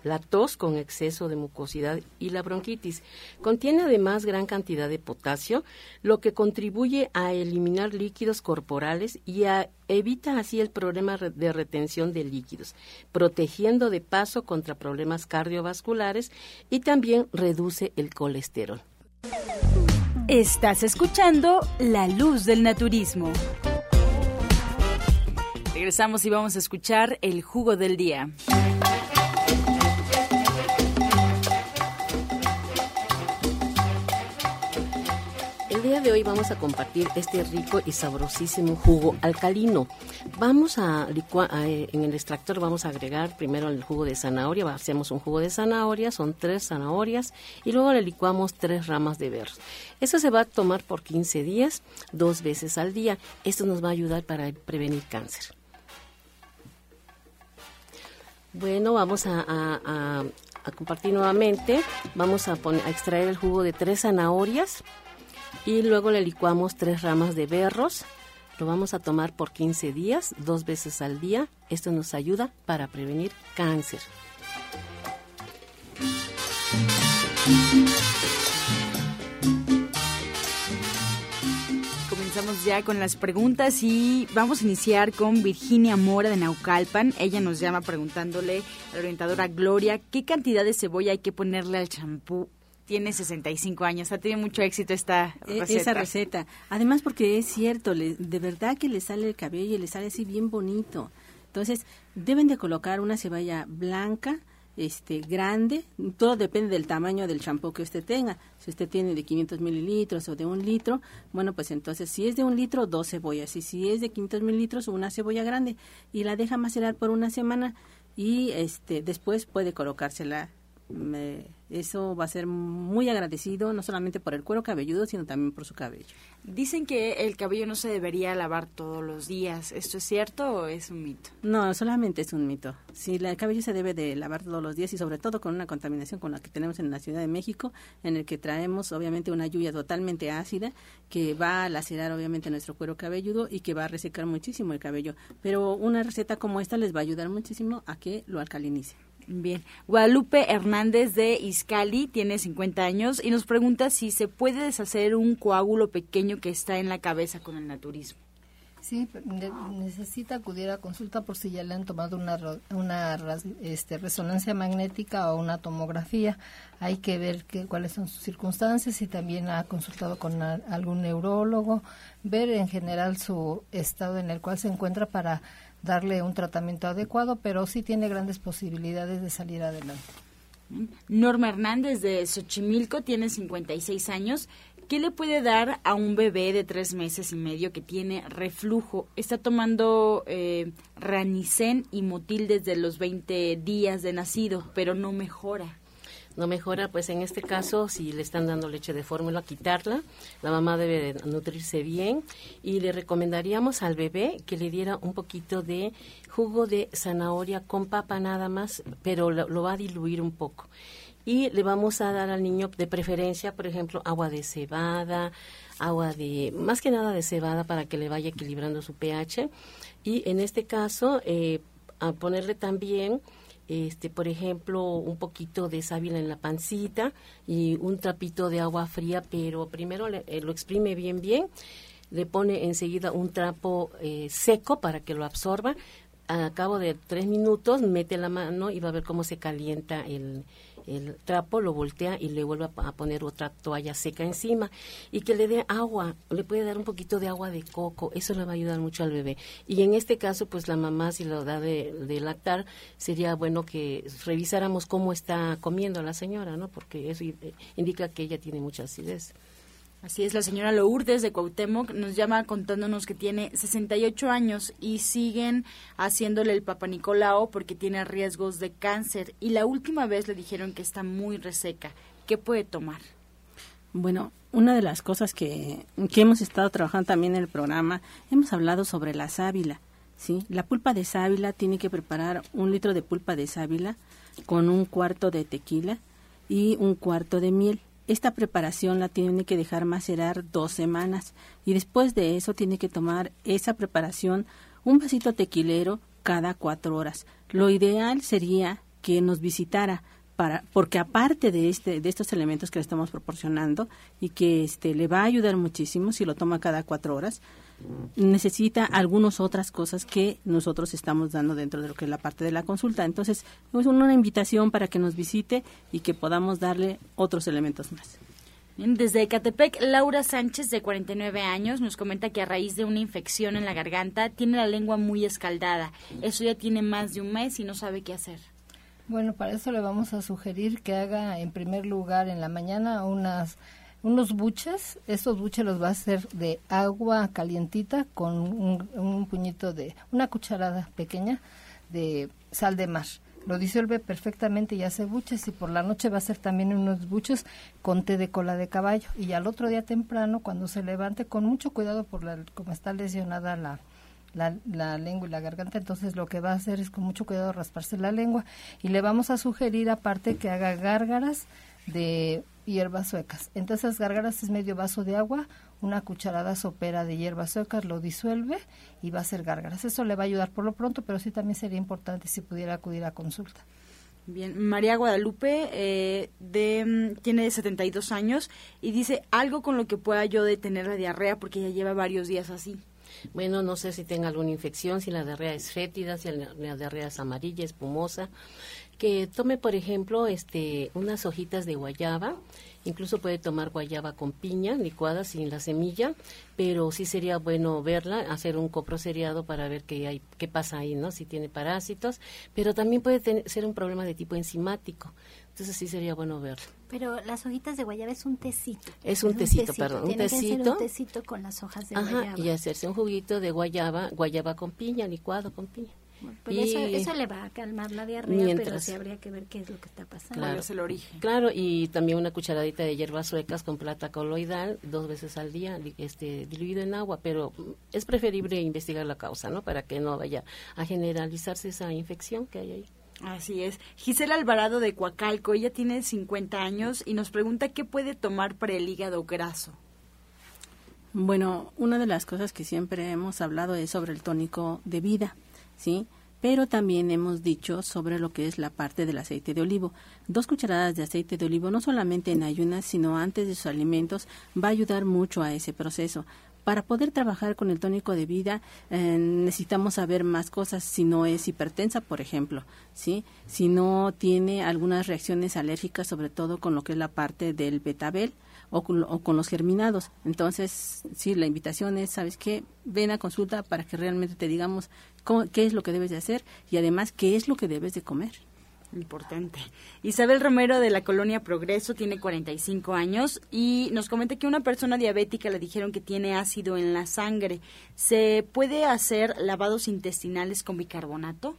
la tos con exceso de mucosidad y la bronquitis. Contiene además gran cantidad de potasio, lo que contribuye a eliminar líquidos corporales y a, evita así el problema de retención de líquidos, protegiendo de paso contra problemas cardiovasculares y también reduce el colesterol. Estás escuchando La Luz del Naturismo. Regresamos y vamos a escuchar el jugo del día. De hoy vamos a compartir este rico y sabrosísimo jugo alcalino. Vamos a licuar, en el extractor vamos a agregar primero el jugo de zanahoria, hacemos un jugo de zanahoria, son tres zanahorias y luego le licuamos tres ramas de berros. Eso se va a tomar por 15 días, dos veces al día. Esto nos va a ayudar para prevenir cáncer. Bueno, vamos a, compartir nuevamente. Vamos a extraer el jugo de tres zanahorias y luego le licuamos tres ramas de berros. Lo vamos a tomar por 15 días, dos veces al día. Esto nos ayuda para prevenir cáncer. Comenzamos ya con las preguntas y vamos a iniciar con Virginia Mora de Naucalpan. Ella nos llama preguntándole a la orientadora Gloria qué cantidad de cebolla hay que ponerle al champú tiene 65 años. Ha tenido mucho éxito esta e, receta. Esa receta. Además porque es cierto, de verdad que le sale el cabello y le sale así bien bonito. Entonces, deben de colocar una cebolla blanca, este grande, todo depende del tamaño del champú que usted tenga. Si usted tiene de 500 mililitros o de un litro, bueno, pues entonces si es de un litro, dos cebollas. Y si es de 500 mililitros, una cebolla grande. Y la deja macerar por una semana y este después puede colocársela me, eso va a ser muy agradecido, no solamente por el cuero cabelludo, sino también por su cabello. Dicen que el cabello no se debería lavar todos los días. ¿Esto es cierto o es un mito? No, solamente es un mito. Sí, el cabello se debe de lavar todos los días y sobre todo con una contaminación con la que tenemos en la Ciudad de México, en el que traemos obviamente una lluvia totalmente ácida que va a lacerar obviamente nuestro cuero cabelludo y que va a resecar muchísimo el cabello. Pero una receta como esta les va a ayudar muchísimo a que lo alcalinice. Bien. Guadalupe Hernández de Iscali tiene 50 años y nos pregunta si se puede deshacer un coágulo pequeño que está en la cabeza con el naturismo. Sí, necesita acudir a consulta por si ya le han tomado una, una este, resonancia magnética o una tomografía. Hay que ver qué cuáles son sus circunstancias y también ha consultado con algún neurólogo, ver en general su estado en el cual se encuentra para darle un tratamiento adecuado, pero sí tiene grandes posibilidades de salir adelante. Norma Hernández de Xochimilco tiene 56 años. ¿Qué le puede dar a un bebé de tres meses y medio que tiene reflujo? Está tomando eh, ranicen y motil desde los 20 días de nacido, pero no mejora no mejora, pues en este caso, si le están dando leche de fórmula, quitarla. La mamá debe nutrirse bien y le recomendaríamos al bebé que le diera un poquito de jugo de zanahoria con papa nada más, pero lo, va a diluir un poco. Y le vamos a dar al niño de preferencia, por ejemplo, agua de cebada, agua de, más que nada de cebada para que le vaya equilibrando su pH. Y en este caso, eh, a ponerle también este, por ejemplo, un poquito de sábila en la pancita y un trapito de agua fría, pero primero eh, lo exprime bien, bien, le pone enseguida un trapo eh, seco para que lo absorba. A cabo de tres minutos mete la mano y va a ver cómo se calienta el, el trapo, lo voltea y le vuelve a, poner otra toalla seca encima y que le dé agua, le puede dar un poquito de agua de coco, eso le va a ayudar mucho al bebé. Y en este caso, pues la mamá si lo da de, de lactar, sería bueno que revisáramos cómo está comiendo la señora, ¿no? Porque eso indica que ella tiene mucha acidez. Así es, la señora Lourdes de Cuauhtémoc nos llama contándonos que tiene 68 años y siguen haciéndole el Papa Nicolao porque tiene riesgos de cáncer y la última vez le dijeron que está muy reseca. ¿Qué puede tomar? Bueno, una de las cosas que, que hemos estado trabajando también en el programa, hemos hablado sobre la sábila. ¿sí? La pulpa de sábila tiene que preparar un litro de pulpa de sábila con un cuarto de tequila y un cuarto de miel esta preparación la tiene que dejar macerar dos semanas y después de eso tiene que tomar esa preparación un vasito tequilero cada cuatro horas. Lo ideal sería que nos visitara para, porque aparte de este de estos elementos que le estamos proporcionando y que este le va a ayudar muchísimo si lo toma cada cuatro horas necesita algunas otras cosas que nosotros estamos dando dentro de lo que es la parte de la consulta entonces es una invitación para que nos visite y que podamos darle otros elementos más desde Ecatepec, Laura Sánchez, de 49 años, nos comenta que a raíz de una infección en la garganta tiene la lengua muy escaldada. Eso ya tiene más de un mes y no sabe qué hacer. Bueno, para eso le vamos a sugerir que haga en primer lugar en la mañana unas unos buches. Estos buches los va a hacer de agua calientita con un, un puñito de una cucharada pequeña de sal de mar lo disuelve perfectamente y hace buches y por la noche va a hacer también unos buches con té de cola de caballo y al otro día temprano cuando se levante con mucho cuidado por la como está lesionada la, la, lengua y la garganta, entonces lo que va a hacer es con mucho cuidado rasparse la lengua y le vamos a sugerir aparte que haga gárgaras de hierbas suecas. Entonces las gárgaras es medio vaso de agua, una cucharada sopera de hierbas suecas, lo disuelve y va a hacer gárgaras. Eso le va a ayudar por lo pronto, pero sí también sería importante si pudiera acudir a consulta. Bien, María Guadalupe eh, de, mm, tiene 72 años y dice algo con lo que pueda yo detener la diarrea porque ya lleva varios días así. Bueno, no sé si tenga alguna infección, si la diarrea es fétida, si la diarrea es amarilla, espumosa. Que tome, por ejemplo, este, unas hojitas de guayaba, incluso puede tomar guayaba con piña licuada sin la semilla, pero sí sería bueno verla, hacer un coproceriado para ver qué hay, qué pasa ahí, ¿no? Si tiene parásitos, pero también puede tener, ser un problema de tipo enzimático. Entonces sí sería bueno verlo. Pero las hojitas de guayaba es un tecito. Es un, tecito, perdón, un tecito. un tecito con las hojas de Ajá, guayaba. Y hacerse un juguito de guayaba, guayaba con piña, licuado con piña. Pues eso, eso, le va a calmar la diarrea, pero sí habría que ver qué es lo que está pasando. Claro, es el origen. Claro, y también una cucharadita de hierbas suecas con plata coloidal dos veces al día, este, diluido en agua, pero es preferible investigar la causa, ¿no? Para que no vaya a generalizarse esa infección que hay ahí. Así es. Gisela Alvarado de Coacalco, ella tiene 50 años y nos pregunta qué puede tomar para el hígado graso. Bueno, una de las cosas que siempre hemos hablado es sobre el tónico de vida, ¿sí? Pero también hemos dicho sobre lo que es la parte del aceite de olivo. Dos cucharadas de aceite de olivo, no solamente en ayunas, sino antes de sus alimentos, va a ayudar mucho a ese proceso para poder trabajar con el tónico de vida eh, necesitamos saber más cosas si no es hipertensa, por ejemplo, ¿sí? Si no tiene algunas reacciones alérgicas, sobre todo con lo que es la parte del betabel o con, los germinados. Entonces, sí, la invitación es, ¿sabes qué? Ven a consulta para que realmente te digamos qué es lo que debes de hacer y además qué es lo que debes de comer. Importante. Isabel Romero de la colonia Progreso tiene 45 años y nos comenta que una persona diabética le dijeron que tiene ácido en la sangre. ¿Se puede hacer lavados intestinales con bicarbonato?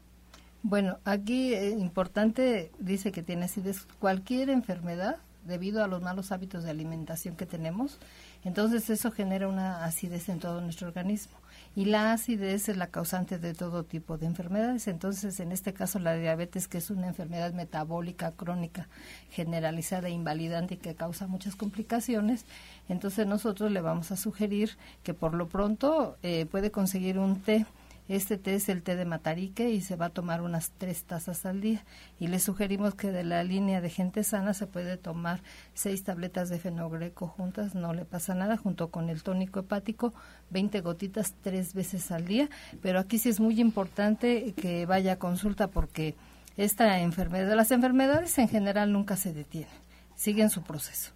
Bueno, aquí es eh, importante, dice que tiene acidez. Cualquier enfermedad, debido a los malos hábitos de alimentación que tenemos, entonces eso genera una acidez en todo nuestro organismo y la acidez es la causante de todo tipo de enfermedades. Entonces, en este caso, la diabetes, que es una enfermedad metabólica crónica generalizada e invalidante y que causa muchas complicaciones, entonces nosotros le vamos a sugerir que por lo pronto eh, puede conseguir un té este té es el té de matarique y se va a tomar unas tres tazas al día. Y le sugerimos que de la línea de gente sana se puede tomar seis tabletas de fenogreco juntas, no le pasa nada, junto con el tónico hepático, 20 gotitas tres veces al día. Pero aquí sí es muy importante que vaya a consulta porque esta enfermedad, las enfermedades en general nunca se detienen, siguen su proceso.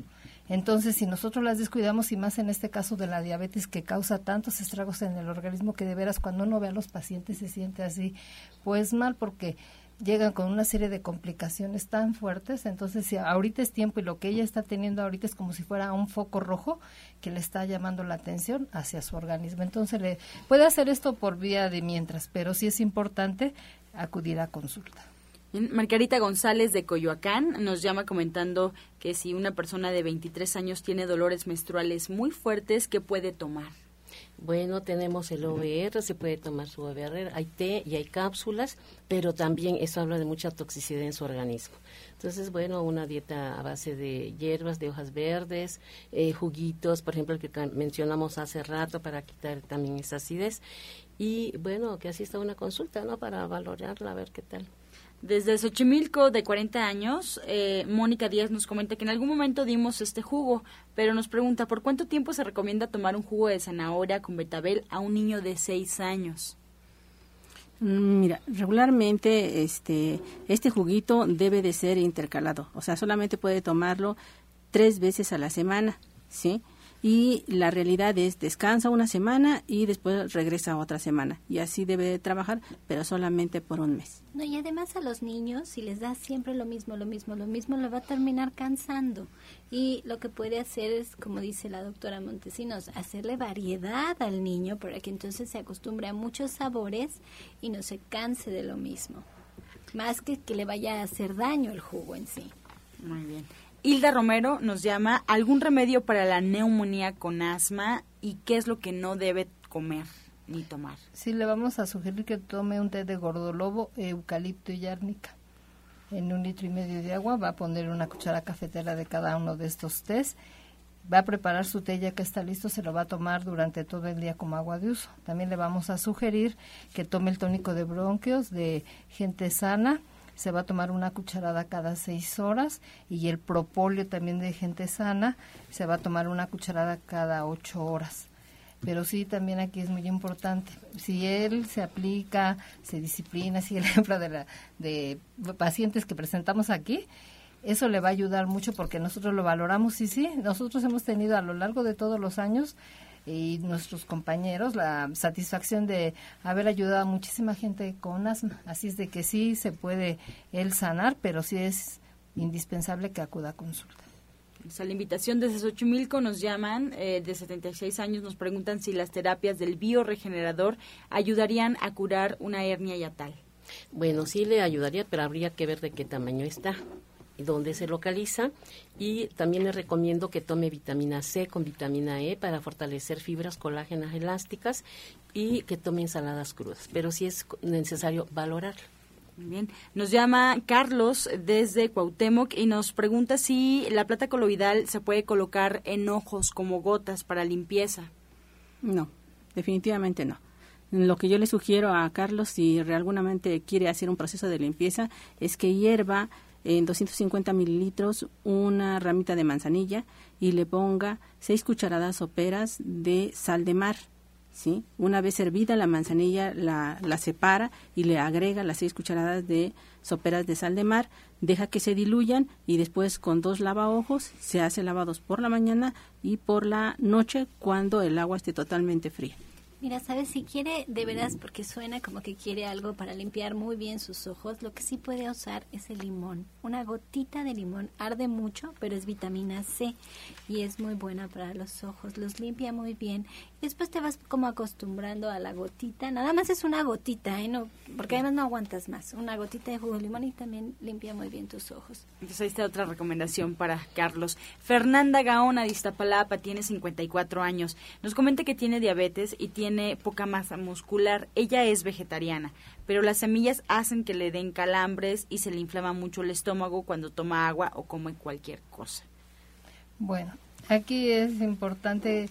Entonces, si nosotros las descuidamos, y más en este caso de la diabetes que causa tantos estragos en el organismo, que de veras cuando uno ve a los pacientes se siente así, pues mal, porque llegan con una serie de complicaciones tan fuertes, entonces si ahorita es tiempo y lo que ella está teniendo ahorita es como si fuera un foco rojo que le está llamando la atención hacia su organismo. Entonces le puede hacer esto por vía de mientras, pero sí es importante acudir a consulta. Margarita González de Coyoacán nos llama comentando que si una persona de 23 años tiene dolores menstruales muy fuertes, ¿qué puede tomar? Bueno, tenemos el OVR, se puede tomar su OVR, hay té y hay cápsulas, pero también eso habla de mucha toxicidad en su organismo. Entonces, bueno, una dieta a base de hierbas, de hojas verdes, eh, juguitos, por ejemplo, el que mencionamos hace rato para quitar también esa acidez. Y bueno, que así está una consulta, ¿no? Para valorarla, a ver qué tal. Desde Xochimilco, de 40 años, eh, Mónica Díaz nos comenta que en algún momento dimos este jugo, pero nos pregunta por cuánto tiempo se recomienda tomar un jugo de zanahoria con betabel a un niño de 6 años. Mm, mira, regularmente este, este juguito debe de ser intercalado, o sea, solamente puede tomarlo tres veces a la semana, ¿sí? Y la realidad es descansa una semana y después regresa otra semana y así debe de trabajar pero solamente por un mes. No, y además a los niños si les das siempre lo mismo, lo mismo, lo mismo, lo va a terminar cansando y lo que puede hacer es, como dice la doctora Montesinos, hacerle variedad al niño para que entonces se acostumbre a muchos sabores y no se canse de lo mismo, más que que le vaya a hacer daño el jugo en sí. Muy bien. Hilda Romero nos llama algún remedio para la neumonía con asma y qué es lo que no debe comer ni tomar. Sí, le vamos a sugerir que tome un té de gordolobo, eucalipto y árnica. En un litro y medio de agua va a poner una cuchara cafetera de cada uno de estos tés. Va a preparar su té ya que está listo, se lo va a tomar durante todo el día como agua de uso. También le vamos a sugerir que tome el tónico de bronquios de gente sana se va a tomar una cucharada cada seis horas y el propóleo también de gente sana se va a tomar una cucharada cada ocho horas. Pero sí, también aquí es muy importante. Si él se aplica, se disciplina, si el ejemplo de, de pacientes que presentamos aquí, eso le va a ayudar mucho porque nosotros lo valoramos y sí, nosotros hemos tenido a lo largo de todos los años y nuestros compañeros la satisfacción de haber ayudado a muchísima gente con asma. Así es de que sí se puede él sanar, pero sí es indispensable que acuda a consulta. a la invitación desde Xochimilco nos llaman eh, de 76 años, nos preguntan si las terapias del bioregenerador ayudarían a curar una hernia yatal. Bueno, sí le ayudaría, pero habría que ver de qué tamaño está dónde se localiza y también le recomiendo que tome vitamina C con vitamina E para fortalecer fibras colágenas elásticas y que tome ensaladas crudas, pero sí es necesario valorarlo. Bien, nos llama Carlos desde Cuauhtémoc y nos pregunta si la plata coloidal se puede colocar en ojos como gotas para limpieza. No, definitivamente no. Lo que yo le sugiero a Carlos, si realmente quiere hacer un proceso de limpieza, es que hierva en 250 mililitros una ramita de manzanilla y le ponga seis cucharadas soperas de sal de mar. ¿sí? Una vez hervida la manzanilla la, la separa y le agrega las seis cucharadas de soperas de sal de mar, deja que se diluyan y después con dos lavaojos se hace lavados por la mañana y por la noche cuando el agua esté totalmente fría. Mira, ¿sabes? Si quiere, de veras, porque suena como que quiere algo para limpiar muy bien sus ojos, lo que sí puede usar es el limón. Una gotita de limón arde mucho, pero es vitamina C y es muy buena para los ojos. Los limpia muy bien. Después te vas como acostumbrando a la gotita. Nada más es una gotita, ¿eh? No, porque además no aguantas más. Una gotita de jugo de limón y también limpia muy bien tus ojos. Entonces ahí está otra recomendación para Carlos. Fernanda Gaona de Iztapalapa tiene 54 años. Nos comenta que tiene diabetes y tiene tiene poca masa muscular. Ella es vegetariana, pero las semillas hacen que le den calambres y se le inflama mucho el estómago cuando toma agua o come cualquier cosa. Bueno, aquí es importante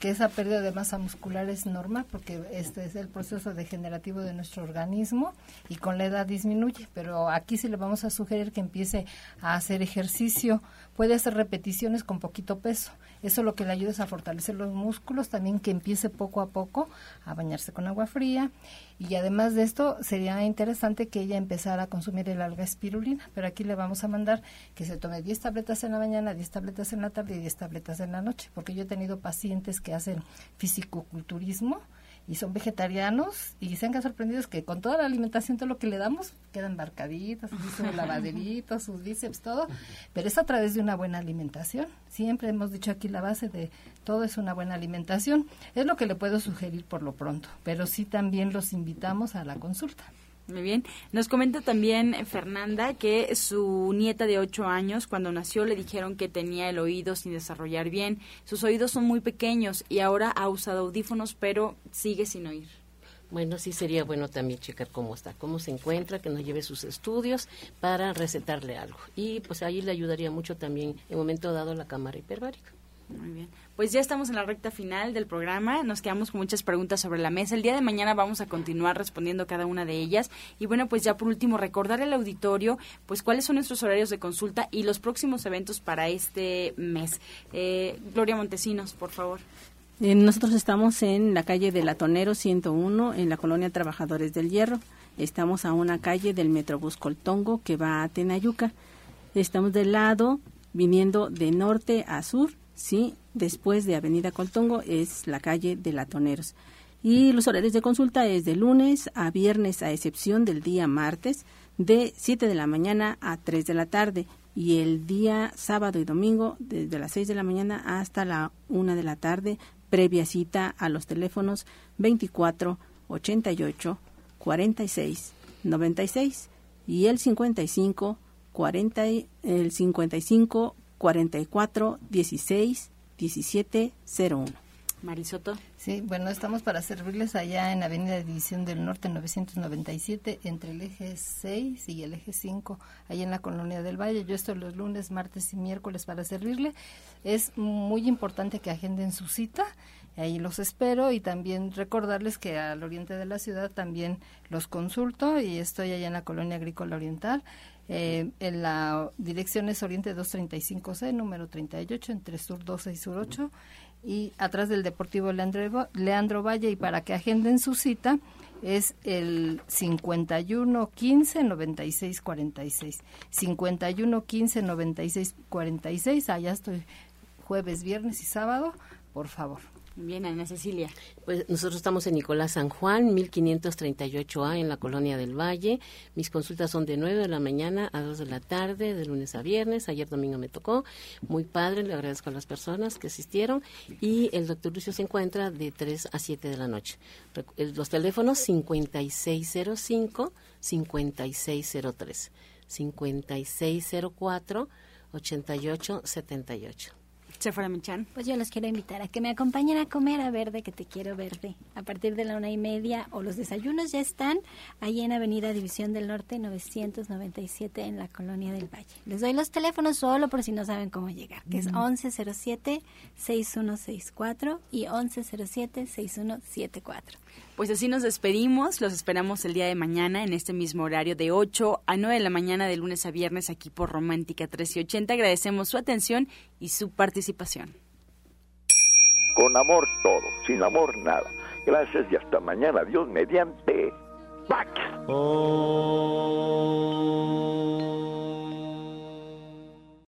que esa pérdida de masa muscular es normal porque este es el proceso degenerativo de nuestro organismo y con la edad disminuye, pero aquí sí le vamos a sugerir que empiece a hacer ejercicio, puede hacer repeticiones con poquito peso. Eso lo que le ayuda es a fortalecer los músculos, también que empiece poco a poco a bañarse con agua fría y además de esto sería interesante que ella empezara a consumir el alga espirulina, pero aquí le vamos a mandar que se tome 10 tabletas en la mañana, 10 tabletas en la tarde y 10 tabletas en la noche, porque yo he tenido pacientes que hacen fisicoculturismo y son vegetarianos y se han quedado sorprendidos que con toda la alimentación, todo lo que le damos, quedan barcaditas, sus lavaderitos, sus bíceps, todo, pero es a través de una buena alimentación. Siempre hemos dicho aquí la base de todo es una buena alimentación. Es lo que le puedo sugerir por lo pronto, pero sí también los invitamos a la consulta. Muy bien. Nos comenta también Fernanda que su nieta de 8 años, cuando nació, le dijeron que tenía el oído sin desarrollar bien. Sus oídos son muy pequeños y ahora ha usado audífonos, pero sigue sin oír. Bueno, sí sería bueno también checar cómo está, cómo se encuentra, que nos lleve sus estudios para recetarle algo. Y pues ahí le ayudaría mucho también en momento dado la cámara hiperbárica. Muy bien. Pues ya estamos en la recta final del programa. Nos quedamos con muchas preguntas sobre la mesa. El día de mañana vamos a continuar respondiendo cada una de ellas. Y bueno, pues ya por último, recordar al auditorio, pues cuáles son nuestros horarios de consulta y los próximos eventos para este mes. Eh, Gloria Montesinos, por favor. Eh, nosotros estamos en la calle de Latonero 101, en la colonia Trabajadores del Hierro. Estamos a una calle del Metrobús Coltongo que va a Tenayuca. Estamos del lado, viniendo de norte a sur, sí, después de Avenida Coltongo es la calle de Latoneros. Y los horarios de consulta es de lunes a viernes, a excepción del día martes, de 7 de la mañana a 3 de la tarde. Y el día sábado y domingo, desde las 6 de la mañana hasta la 1 de la tarde, previa cita a los teléfonos 24 88 46 96 y el 55 40 el 55 44 16 17 01. Marisoto. Sí, bueno, estamos para servirles allá en Avenida División del Norte 997 entre el eje 6 y el eje 5, ahí en la Colonia del Valle. Yo estoy los lunes, martes y miércoles para servirle. Es muy importante que agenden su cita. Ahí los espero y también recordarles que al oriente de la ciudad también los consulto y estoy allá en la Colonia Agrícola Oriental. Eh, en la dirección es Oriente 235C, número 38, entre Sur 12 y Sur 8 y atrás del Deportivo Leandro, Leandro Valle. Y para que agenden su cita es el 51 15 96 46 51 15 96 46 allá estoy. Jueves viernes y sábado por favor Bien, Ana Cecilia. Pues nosotros estamos en Nicolás San Juan, 1538A, en la Colonia del Valle. Mis consultas son de 9 de la mañana a 2 de la tarde, de lunes a viernes. Ayer domingo me tocó. Muy padre, le agradezco a las personas que asistieron. Y el doctor Lucio se encuentra de 3 a 7 de la noche. Los teléfonos 5605 5603 5604 8878. Sephora Michan. Pues yo los quiero invitar a que me acompañen a comer a Verde, que te quiero verde. A partir de la una y media o los desayunos ya están ahí en Avenida División del Norte 997 en la Colonia del Valle. Les doy los teléfonos solo por si no saben cómo llegar, que es 1107-6164 y 1107-6174. Pues así nos despedimos, los esperamos el día de mañana en este mismo horario de 8 a 9 de la mañana de lunes a viernes aquí por Romántica 1380. Agradecemos su atención y su participación. Con amor todo, sin amor nada. Gracias y hasta mañana. Dios mediante. Pax. Oh.